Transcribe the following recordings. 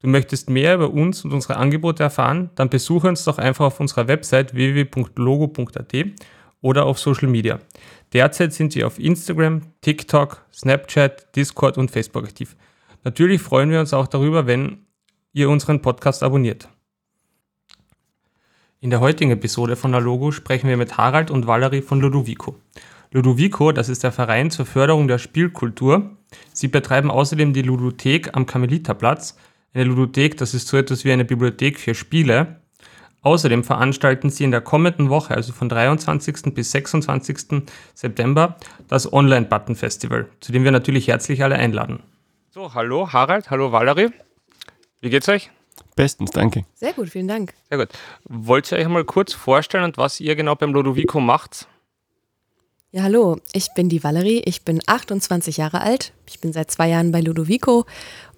Du möchtest mehr über uns und unsere Angebote erfahren? Dann besuche uns doch einfach auf unserer Website www.logo.at oder auf Social Media. Derzeit sind wir auf Instagram, TikTok, Snapchat, Discord und Facebook aktiv. Natürlich freuen wir uns auch darüber, wenn ihr unseren Podcast abonniert. In der heutigen Episode von der Logo sprechen wir mit Harald und Valerie von Ludovico. Ludovico, das ist der Verein zur Förderung der Spielkultur. Sie betreiben außerdem die Ludothek am Karmeliterplatz, eine Ludothek, das ist so etwas wie eine Bibliothek für Spiele. Außerdem veranstalten sie in der kommenden Woche, also von 23. bis 26. September, das Online-Button-Festival, zu dem wir natürlich herzlich alle einladen. So, hallo Harald, hallo Valerie. Wie geht's euch? Bestens, danke. Sehr gut, vielen Dank. Sehr gut. Wollt ihr euch mal kurz vorstellen und was ihr genau beim Ludovico macht? Ja, hallo, ich bin die Valerie, ich bin 28 Jahre alt, ich bin seit zwei Jahren bei Ludovico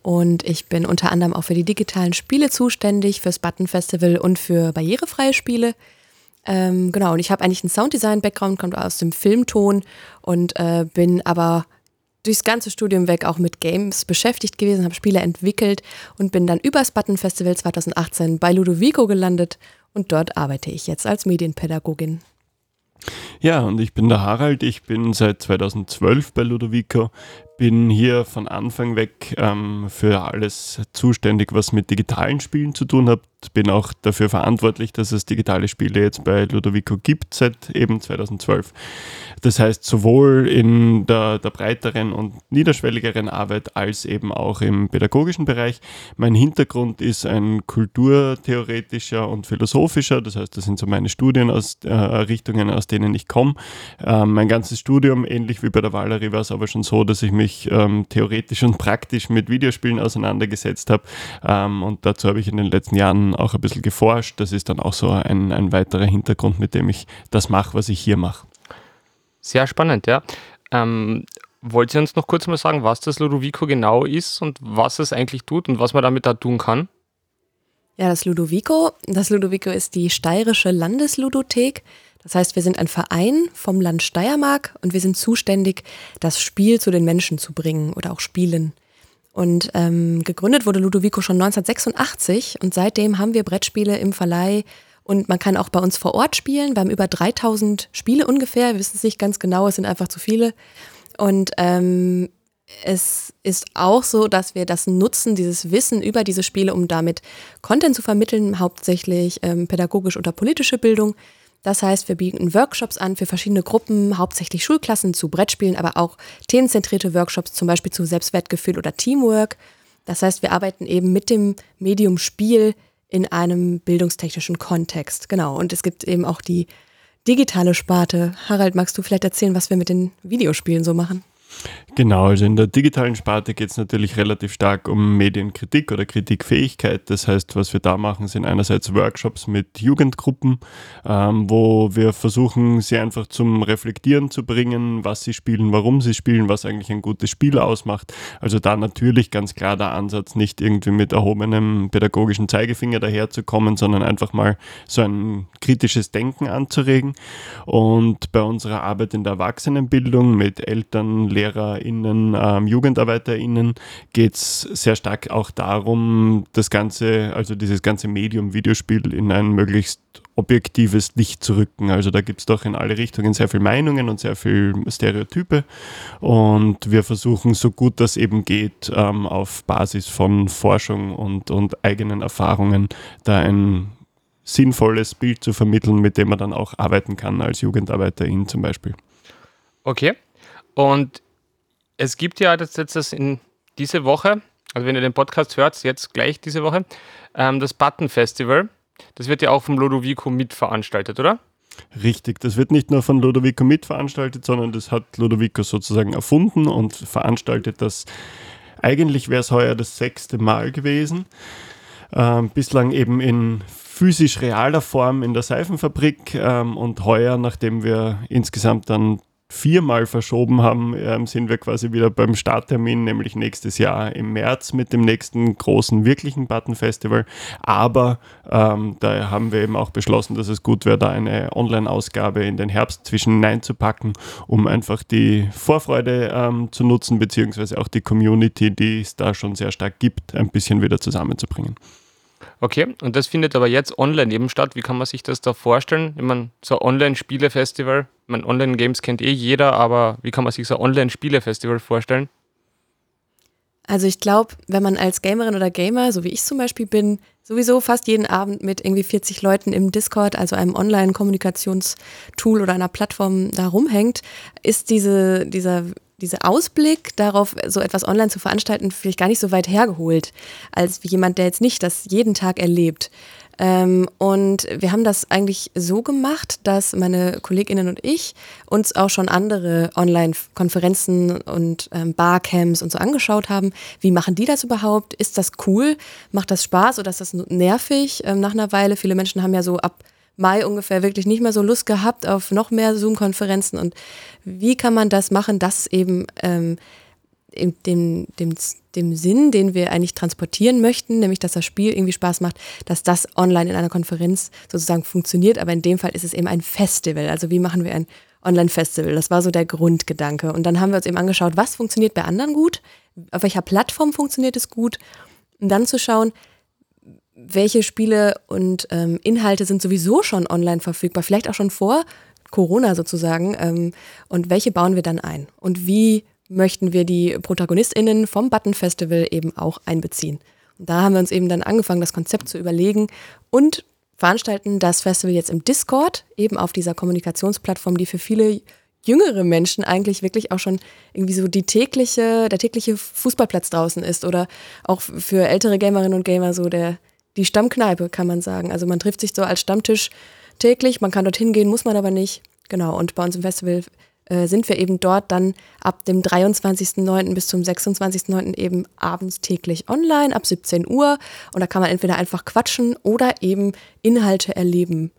und ich bin unter anderem auch für die digitalen Spiele zuständig, fürs Button Festival und für barrierefreie Spiele. Ähm, genau, und ich habe eigentlich einen Sounddesign-Background, kommt aus dem Filmton und äh, bin aber durchs ganze Studium weg auch mit Games beschäftigt gewesen, habe Spiele entwickelt und bin dann übers Button Festival 2018 bei Ludovico gelandet und dort arbeite ich jetzt als Medienpädagogin. Ja, und ich bin der Harald, ich bin seit 2012 bei Ludovico, bin hier von Anfang weg ähm, für alles zuständig, was mit digitalen Spielen zu tun hat. Bin auch dafür verantwortlich, dass es digitale Spiele jetzt bei Ludovico gibt seit eben 2012. Das heißt, sowohl in der, der breiteren und niederschwelligeren Arbeit als eben auch im pädagogischen Bereich. Mein Hintergrund ist ein kulturtheoretischer und philosophischer. Das heißt, das sind so meine Studienrichtungen, äh, aus denen ich komme. Ähm, mein ganzes Studium, ähnlich wie bei der Valerie, war es aber schon so, dass ich mich mich ähm, theoretisch und praktisch mit Videospielen auseinandergesetzt habe. Ähm, und dazu habe ich in den letzten Jahren auch ein bisschen geforscht. Das ist dann auch so ein, ein weiterer Hintergrund, mit dem ich das mache, was ich hier mache. Sehr spannend, ja. Ähm, wollt ihr uns noch kurz mal sagen, was das Ludovico genau ist und was es eigentlich tut und was man damit da tun kann? Ja, das Ludovico, das Ludovico ist die steirische Landesludothek. Das heißt, wir sind ein Verein vom Land Steiermark und wir sind zuständig, das Spiel zu den Menschen zu bringen oder auch Spielen. Und ähm, gegründet wurde Ludovico schon 1986 und seitdem haben wir Brettspiele im Verleih und man kann auch bei uns vor Ort spielen. Wir haben über 3000 Spiele ungefähr, wir wissen es nicht ganz genau, es sind einfach zu viele. Und ähm, es ist auch so, dass wir das nutzen, dieses Wissen über diese Spiele, um damit Content zu vermitteln, hauptsächlich ähm, pädagogisch oder politische Bildung. Das heißt, wir bieten Workshops an für verschiedene Gruppen, hauptsächlich Schulklassen zu Brettspielen, aber auch themenzentrierte Workshops, zum Beispiel zu Selbstwertgefühl oder Teamwork. Das heißt, wir arbeiten eben mit dem Medium Spiel in einem bildungstechnischen Kontext. Genau. Und es gibt eben auch die digitale Sparte. Harald, magst du vielleicht erzählen, was wir mit den Videospielen so machen? Genau, also in der digitalen Sparte geht es natürlich relativ stark um Medienkritik oder Kritikfähigkeit. Das heißt, was wir da machen, sind einerseits Workshops mit Jugendgruppen, ähm, wo wir versuchen, sie einfach zum Reflektieren zu bringen, was sie spielen, warum sie spielen, was eigentlich ein gutes Spiel ausmacht. Also da natürlich ganz klar der Ansatz, nicht irgendwie mit erhobenem pädagogischen Zeigefinger daherzukommen, sondern einfach mal so ein kritisches Denken anzuregen. Und bei unserer Arbeit in der Erwachsenenbildung mit Eltern, Lehrern, LehrerInnen, ähm, JugendarbeiterInnen geht es sehr stark auch darum, das ganze, also dieses ganze Medium Videospiel in ein möglichst objektives Licht zu rücken. Also da gibt es doch in alle Richtungen sehr viele Meinungen und sehr viele Stereotype. Und wir versuchen so gut das eben geht, ähm, auf Basis von Forschung und, und eigenen Erfahrungen da ein sinnvolles Bild zu vermitteln, mit dem man dann auch arbeiten kann als Jugendarbeiterin zum Beispiel. Okay. Und es gibt ja jetzt, jetzt das in diese Woche, also wenn ihr den Podcast hört, jetzt gleich diese Woche, ähm, das Button Festival. Das wird ja auch vom Lodovico mitveranstaltet, oder? Richtig, das wird nicht nur von Lodovico mitveranstaltet, sondern das hat Lodovico sozusagen erfunden und veranstaltet das. Eigentlich wäre es heuer das sechste Mal gewesen. Ähm, bislang eben in physisch realer Form in der Seifenfabrik ähm, und heuer, nachdem wir insgesamt dann viermal verschoben haben, ähm, sind wir quasi wieder beim Starttermin, nämlich nächstes Jahr im März mit dem nächsten großen wirklichen Button Festival. Aber ähm, da haben wir eben auch beschlossen, dass es gut wäre, da eine Online-Ausgabe in den Herbst zwischen hineinzupacken, um einfach die Vorfreude ähm, zu nutzen, beziehungsweise auch die Community, die es da schon sehr stark gibt, ein bisschen wieder zusammenzubringen. Okay, und das findet aber jetzt online eben statt. Wie kann man sich das da vorstellen? Ich meine, so ein Online-Spiele-Festival, ich meine, Online-Games kennt eh jeder, aber wie kann man sich so ein Online-Spiele-Festival vorstellen? Also ich glaube, wenn man als Gamerin oder Gamer, so wie ich zum Beispiel bin, sowieso fast jeden Abend mit irgendwie 40 Leuten im Discord, also einem Online-Kommunikationstool oder einer Plattform da rumhängt, ist diese, dieser dieser Ausblick darauf, so etwas online zu veranstalten, vielleicht gar nicht so weit hergeholt, als jemand, der jetzt nicht das jeden Tag erlebt. Ähm, und wir haben das eigentlich so gemacht, dass meine Kolleginnen und ich uns auch schon andere Online-Konferenzen und ähm, Barcamps und so angeschaut haben. Wie machen die das überhaupt? Ist das cool? Macht das Spaß oder ist das nervig ähm, nach einer Weile? Viele Menschen haben ja so ab Mai ungefähr wirklich nicht mehr so Lust gehabt auf noch mehr Zoom-Konferenzen. Und wie kann man das machen, dass eben ähm, dem, dem, dem Sinn, den wir eigentlich transportieren möchten, nämlich dass das Spiel irgendwie Spaß macht, dass das online in einer Konferenz sozusagen funktioniert. Aber in dem Fall ist es eben ein Festival. Also wie machen wir ein Online-Festival? Das war so der Grundgedanke. Und dann haben wir uns eben angeschaut, was funktioniert bei anderen gut, auf welcher Plattform funktioniert es gut. Und dann zu schauen, welche Spiele und ähm, Inhalte sind sowieso schon online verfügbar, vielleicht auch schon vor Corona sozusagen, ähm, und welche bauen wir dann ein? Und wie möchten wir die ProtagonistInnen vom Button Festival eben auch einbeziehen? Und da haben wir uns eben dann angefangen, das Konzept zu überlegen und veranstalten das Festival jetzt im Discord, eben auf dieser Kommunikationsplattform, die für viele jüngere Menschen eigentlich wirklich auch schon irgendwie so die tägliche, der tägliche Fußballplatz draußen ist oder auch für ältere Gamerinnen und Gamer so der, die Stammkneipe, kann man sagen. Also man trifft sich so als Stammtisch täglich, man kann dorthin gehen, muss man aber nicht. Genau, und bei uns im Festival äh, sind wir eben dort dann ab dem 23.09. bis zum 26.09. eben abends täglich online ab 17 Uhr. Und da kann man entweder einfach quatschen oder eben Inhalte erleben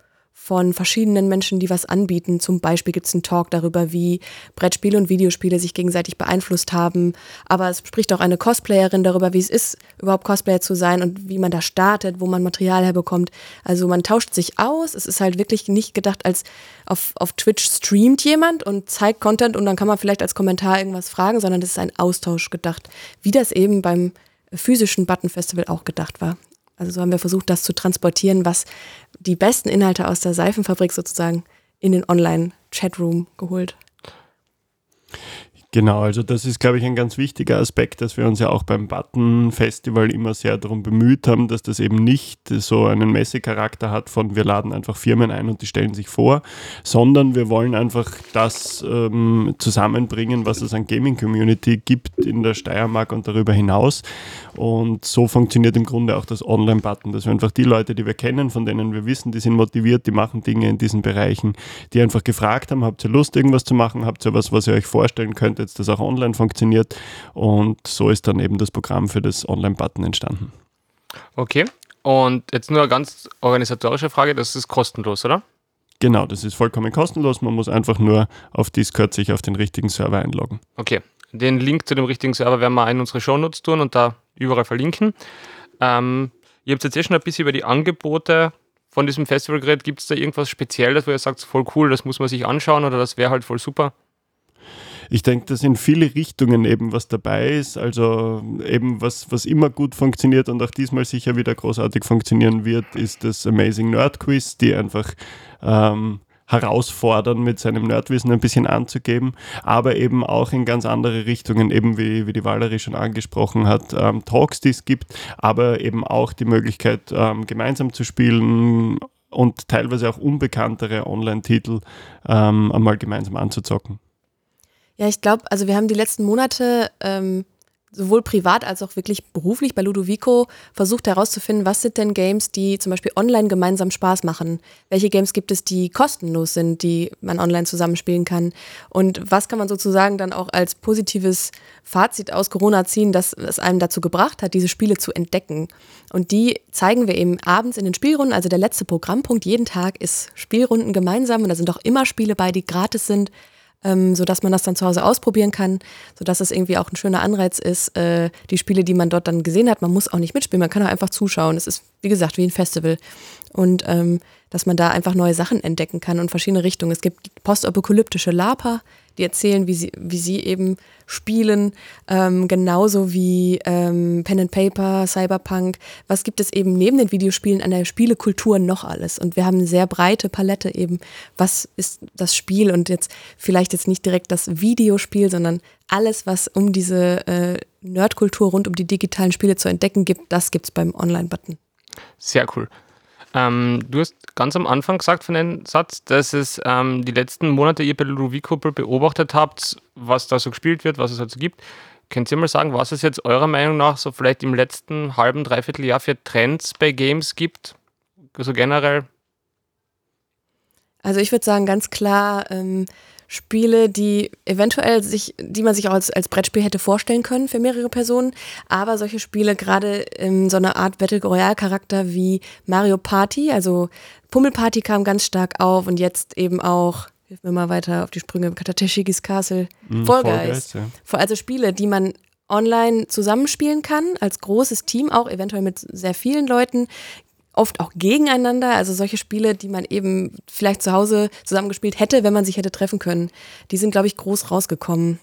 von verschiedenen Menschen, die was anbieten. Zum Beispiel gibt es einen Talk darüber, wie Brettspiele und Videospiele sich gegenseitig beeinflusst haben. Aber es spricht auch eine Cosplayerin darüber, wie es ist, überhaupt Cosplayer zu sein und wie man da startet, wo man Material herbekommt. Also man tauscht sich aus. Es ist halt wirklich nicht gedacht als auf, auf Twitch streamt jemand und zeigt Content und dann kann man vielleicht als Kommentar irgendwas fragen, sondern es ist ein Austausch gedacht, wie das eben beim physischen Button Festival auch gedacht war. Also so haben wir versucht, das zu transportieren, was die besten Inhalte aus der Seifenfabrik sozusagen in den Online-Chatroom geholt. Genau, also das ist, glaube ich, ein ganz wichtiger Aspekt, dass wir uns ja auch beim Button Festival immer sehr darum bemüht haben, dass das eben nicht so einen Messecharakter hat von wir laden einfach Firmen ein und die stellen sich vor, sondern wir wollen einfach das ähm, zusammenbringen, was es an Gaming-Community gibt in der Steiermark und darüber hinaus. Und so funktioniert im Grunde auch das Online-Button, dass wir einfach die Leute, die wir kennen, von denen wir wissen, die sind motiviert, die machen Dinge in diesen Bereichen, die einfach gefragt haben, habt ihr Lust, irgendwas zu machen, habt ihr was, was ihr euch vorstellen könnt, jetzt das auch online funktioniert. Und so ist dann eben das Programm für das Online-Button entstanden. Okay. Und jetzt nur eine ganz organisatorische Frage, das ist kostenlos, oder? Genau, das ist vollkommen kostenlos. Man muss einfach nur auf Discord sich auf den richtigen Server einloggen. Okay. Den Link zu dem richtigen Server werden wir in unsere Shownotes tun und da überall verlinken. Ähm, ihr habt jetzt eh schon ein bisschen über die Angebote von diesem Festival geredet. Gibt es da irgendwas Spezielles, wo ihr sagt, voll cool, das muss man sich anschauen oder das wäre halt voll super? Ich denke, dass in viele Richtungen eben was dabei ist. Also eben was, was immer gut funktioniert und auch diesmal sicher wieder großartig funktionieren wird, ist das Amazing Nerd Quiz, die einfach ähm, herausfordern, mit seinem Nerdwissen ein bisschen anzugeben, aber eben auch in ganz andere Richtungen, eben wie, wie die Valerie schon angesprochen hat, ähm, Talks, die es gibt, aber eben auch die Möglichkeit, ähm, gemeinsam zu spielen und teilweise auch unbekanntere Online-Titel ähm, einmal gemeinsam anzuzocken. Ja, ich glaube, also wir haben die letzten Monate ähm, sowohl privat als auch wirklich beruflich bei Ludovico versucht herauszufinden, was sind denn Games, die zum Beispiel online gemeinsam Spaß machen? Welche Games gibt es, die kostenlos sind, die man online zusammenspielen kann? Und was kann man sozusagen dann auch als positives Fazit aus Corona ziehen, dass es einem dazu gebracht hat, diese Spiele zu entdecken? Und die zeigen wir eben abends in den Spielrunden. Also der letzte Programmpunkt jeden Tag ist Spielrunden gemeinsam und da sind auch immer Spiele bei, die gratis sind ähm, sodass man das dann zu Hause ausprobieren kann, sodass das irgendwie auch ein schöner Anreiz ist, äh, die Spiele, die man dort dann gesehen hat, man muss auch nicht mitspielen, man kann auch einfach zuschauen. Es ist, wie gesagt, wie ein Festival. Und ähm, dass man da einfach neue Sachen entdecken kann und verschiedene Richtungen. Es gibt postapokalyptische Laper, die erzählen, wie sie, wie sie eben spielen, ähm, genauso wie ähm, Pen and Paper, Cyberpunk. Was gibt es eben neben den Videospielen an der Spielekultur noch alles? Und wir haben eine sehr breite Palette eben. Was ist das Spiel? Und jetzt vielleicht jetzt nicht direkt das Videospiel, sondern alles, was um diese äh, Nerdkultur rund um die digitalen Spiele zu entdecken gibt, das gibt es beim Online-Button. Sehr cool. Ähm, du hast ganz am Anfang gesagt von dem Satz, dass es ähm, die letzten Monate ihr bei Ludovico beobachtet habt, was da so gespielt wird, was es halt so gibt. Könnt ihr mal sagen, was es jetzt eurer Meinung nach so vielleicht im letzten halben, dreiviertel Jahr für Trends bei Games gibt? So generell? Also ich würde sagen, ganz klar, ähm, Spiele, die eventuell sich, die man sich auch als, als Brettspiel hätte vorstellen können für mehrere Personen, aber solche Spiele gerade in so einer Art Battle Royale Charakter wie Mario Party, also Pummelparty kam ganz stark auf und jetzt eben auch hilf mir mal weiter auf die Sprünge, Katateshigis Castle, mm, Fall Guys. Ja. Also Spiele, die man online zusammenspielen kann, als großes Team, auch eventuell mit sehr vielen Leuten, oft auch gegeneinander. Also solche Spiele, die man eben vielleicht zu Hause zusammengespielt hätte, wenn man sich hätte treffen können. Die sind, glaube ich, groß rausgekommen.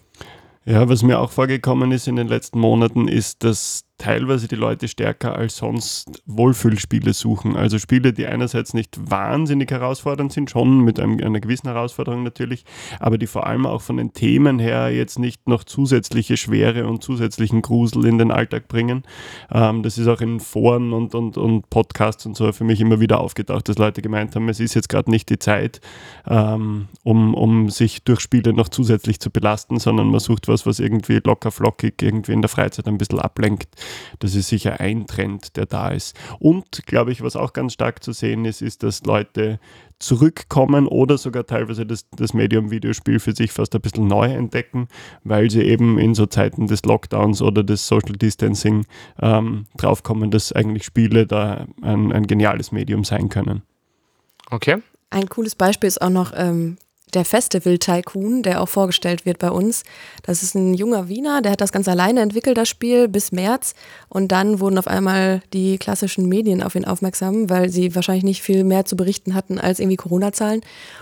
Ja, was mir auch vorgekommen ist in den letzten Monaten, ist, dass teilweise die Leute stärker als sonst Wohlfühlspiele suchen. Also Spiele, die einerseits nicht wahnsinnig herausfordernd sind, schon mit einem, einer gewissen Herausforderung natürlich, aber die vor allem auch von den Themen her jetzt nicht noch zusätzliche Schwere und zusätzlichen Grusel in den Alltag bringen. Ähm, das ist auch in Foren und, und, und Podcasts und so für mich immer wieder aufgetaucht, dass Leute gemeint haben, es ist jetzt gerade nicht die Zeit, ähm, um, um sich durch Spiele noch zusätzlich zu belasten, sondern man sucht was, was irgendwie locker flockig irgendwie in der Freizeit ein bisschen ablenkt. Das ist sicher ein Trend, der da ist. Und, glaube ich, was auch ganz stark zu sehen ist, ist, dass Leute zurückkommen oder sogar teilweise das, das Medium-Videospiel für sich fast ein bisschen neu entdecken, weil sie eben in so Zeiten des Lockdowns oder des Social Distancing ähm, draufkommen, dass eigentlich Spiele da ein, ein geniales Medium sein können. Okay. Ein cooles Beispiel ist auch noch ähm, der Festival Tycoon, der auch vorgestellt wird bei uns. Das ist ein junger Wiener, der hat das ganz alleine entwickelt, das Spiel, bis März. Und dann wurden auf einmal die klassischen Medien auf ihn aufmerksam, weil sie wahrscheinlich nicht viel mehr zu berichten hatten als irgendwie Corona-Zahlen.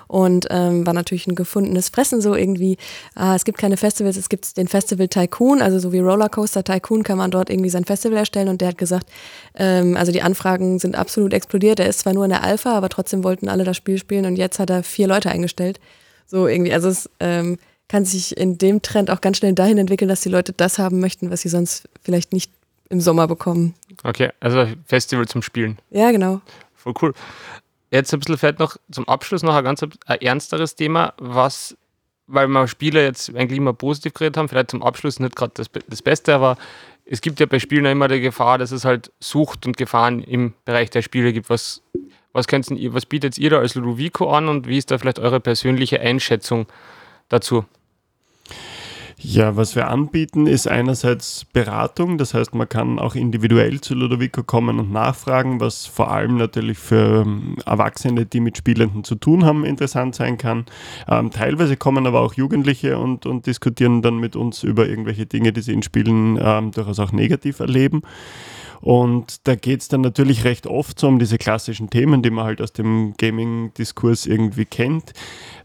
Und ähm, war natürlich ein gefundenes Fressen so irgendwie. Ah, es gibt keine Festivals, es gibt den Festival Tycoon, also so wie Rollercoaster Tycoon kann man dort irgendwie sein Festival erstellen. Und der hat gesagt, ähm, also die Anfragen sind absolut explodiert. Er ist zwar nur in der Alpha, aber trotzdem wollten alle das Spiel spielen. Und jetzt hat er vier Leute eingestellt. So irgendwie, also es ähm, kann sich in dem Trend auch ganz schnell dahin entwickeln, dass die Leute das haben möchten, was sie sonst vielleicht nicht im Sommer bekommen. Okay, also Festival zum Spielen. Ja, genau. Voll cool. Jetzt ein bisschen vielleicht noch zum Abschluss noch ein ganz ein ernsteres Thema, was, weil wir Spiele jetzt eigentlich immer positiv geredet haben, vielleicht zum Abschluss nicht gerade das, das Beste, aber es gibt ja bei Spielen immer die Gefahr, dass es halt Sucht und Gefahren im Bereich der Spiele gibt. Was was, ihr, was bietet ihr da als Ludovico an und wie ist da vielleicht eure persönliche Einschätzung dazu? Ja, was wir anbieten, ist einerseits Beratung, das heißt, man kann auch individuell zu Ludovico kommen und nachfragen, was vor allem natürlich für ähm, Erwachsene, die mit Spielenden zu tun haben, interessant sein kann. Ähm, teilweise kommen aber auch Jugendliche und, und diskutieren dann mit uns über irgendwelche Dinge, die sie in Spielen ähm, durchaus auch negativ erleben. Und da geht es dann natürlich recht oft so um diese klassischen Themen, die man halt aus dem Gaming-Diskurs irgendwie kennt.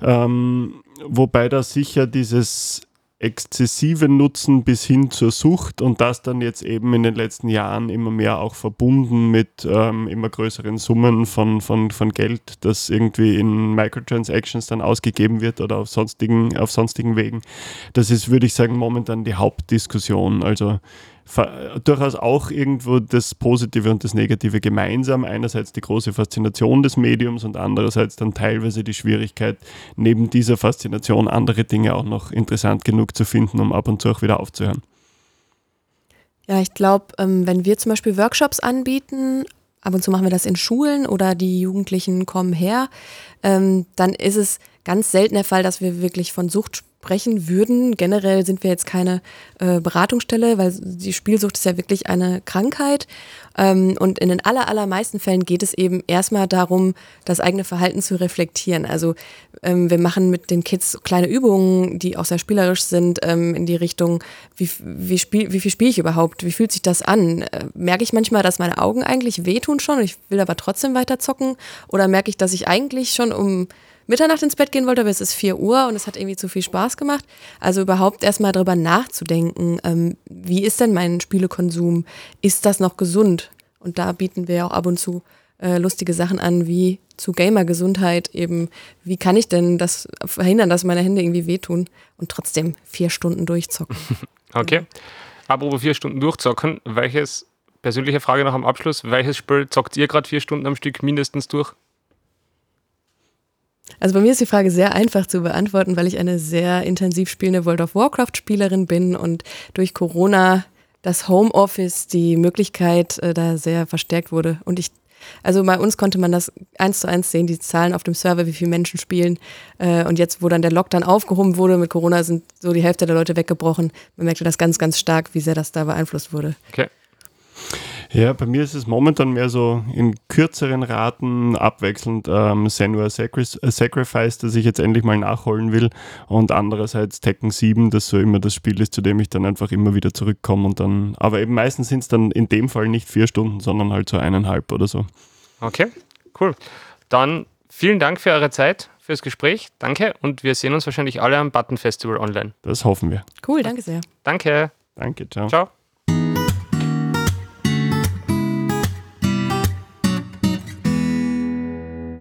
Ähm, wobei da sicher dieses exzessive Nutzen bis hin zur Sucht und das dann jetzt eben in den letzten Jahren immer mehr auch verbunden mit ähm, immer größeren Summen von, von, von Geld, das irgendwie in Microtransactions dann ausgegeben wird oder auf sonstigen, auf sonstigen Wegen. Das ist, würde ich sagen, momentan die Hauptdiskussion. Also durchaus auch irgendwo das Positive und das Negative gemeinsam. Einerseits die große Faszination des Mediums und andererseits dann teilweise die Schwierigkeit, neben dieser Faszination andere Dinge auch noch interessant genug zu finden, um ab und zu auch wieder aufzuhören. Ja, ich glaube, ähm, wenn wir zum Beispiel Workshops anbieten, ab und zu machen wir das in Schulen oder die Jugendlichen kommen her, ähm, dann ist es ganz selten der Fall, dass wir wirklich von Sucht sprechen würden. Generell sind wir jetzt keine äh, Beratungsstelle, weil die Spielsucht ist ja wirklich eine Krankheit. Ähm, und in den aller, allermeisten Fällen geht es eben erstmal darum, das eigene Verhalten zu reflektieren. Also ähm, wir machen mit den Kids kleine Übungen, die auch sehr spielerisch sind, ähm, in die Richtung, wie, wie, spiel, wie viel spiele ich überhaupt? Wie fühlt sich das an? Äh, merke ich manchmal, dass meine Augen eigentlich wehtun schon, ich will aber trotzdem weiter zocken? Oder merke ich, dass ich eigentlich schon um Mitternacht ins Bett gehen wollte, aber es ist 4 Uhr und es hat irgendwie zu viel Spaß gemacht. Also überhaupt erstmal darüber nachzudenken, ähm, wie ist denn mein Spielekonsum? Ist das noch gesund? Und da bieten wir auch ab und zu äh, lustige Sachen an, wie zu Gamer-Gesundheit eben, wie kann ich denn das verhindern, dass meine Hände irgendwie wehtun und trotzdem vier Stunden durchzocken. Okay. Apropos vier Stunden durchzocken, welches, persönliche Frage noch am Abschluss, welches Spiel zockt ihr gerade vier Stunden am Stück mindestens durch? Also bei mir ist die Frage sehr einfach zu beantworten, weil ich eine sehr intensiv spielende World of Warcraft-Spielerin bin und durch Corona das Homeoffice die Möglichkeit äh, da sehr verstärkt wurde. Und ich, also bei uns konnte man das eins zu eins sehen, die Zahlen auf dem Server, wie viele Menschen spielen. Äh, und jetzt, wo dann der Lockdown aufgehoben wurde mit Corona, sind so die Hälfte der Leute weggebrochen. Man merkte das ganz, ganz stark, wie sehr das da beeinflusst wurde. Okay. Ja, bei mir ist es momentan mehr so in kürzeren Raten abwechselnd ähm, Senua äh, Sacrifice, das ich jetzt endlich mal nachholen will und andererseits Tekken 7, das so immer das Spiel ist, zu dem ich dann einfach immer wieder zurückkomme und dann, aber eben meistens sind es dann in dem Fall nicht vier Stunden, sondern halt so eineinhalb oder so. Okay, cool. Dann vielen Dank für eure Zeit, fürs Gespräch. Danke und wir sehen uns wahrscheinlich alle am Button Festival online. Das hoffen wir. Cool, danke sehr. Danke. Danke, ciao. Ciao.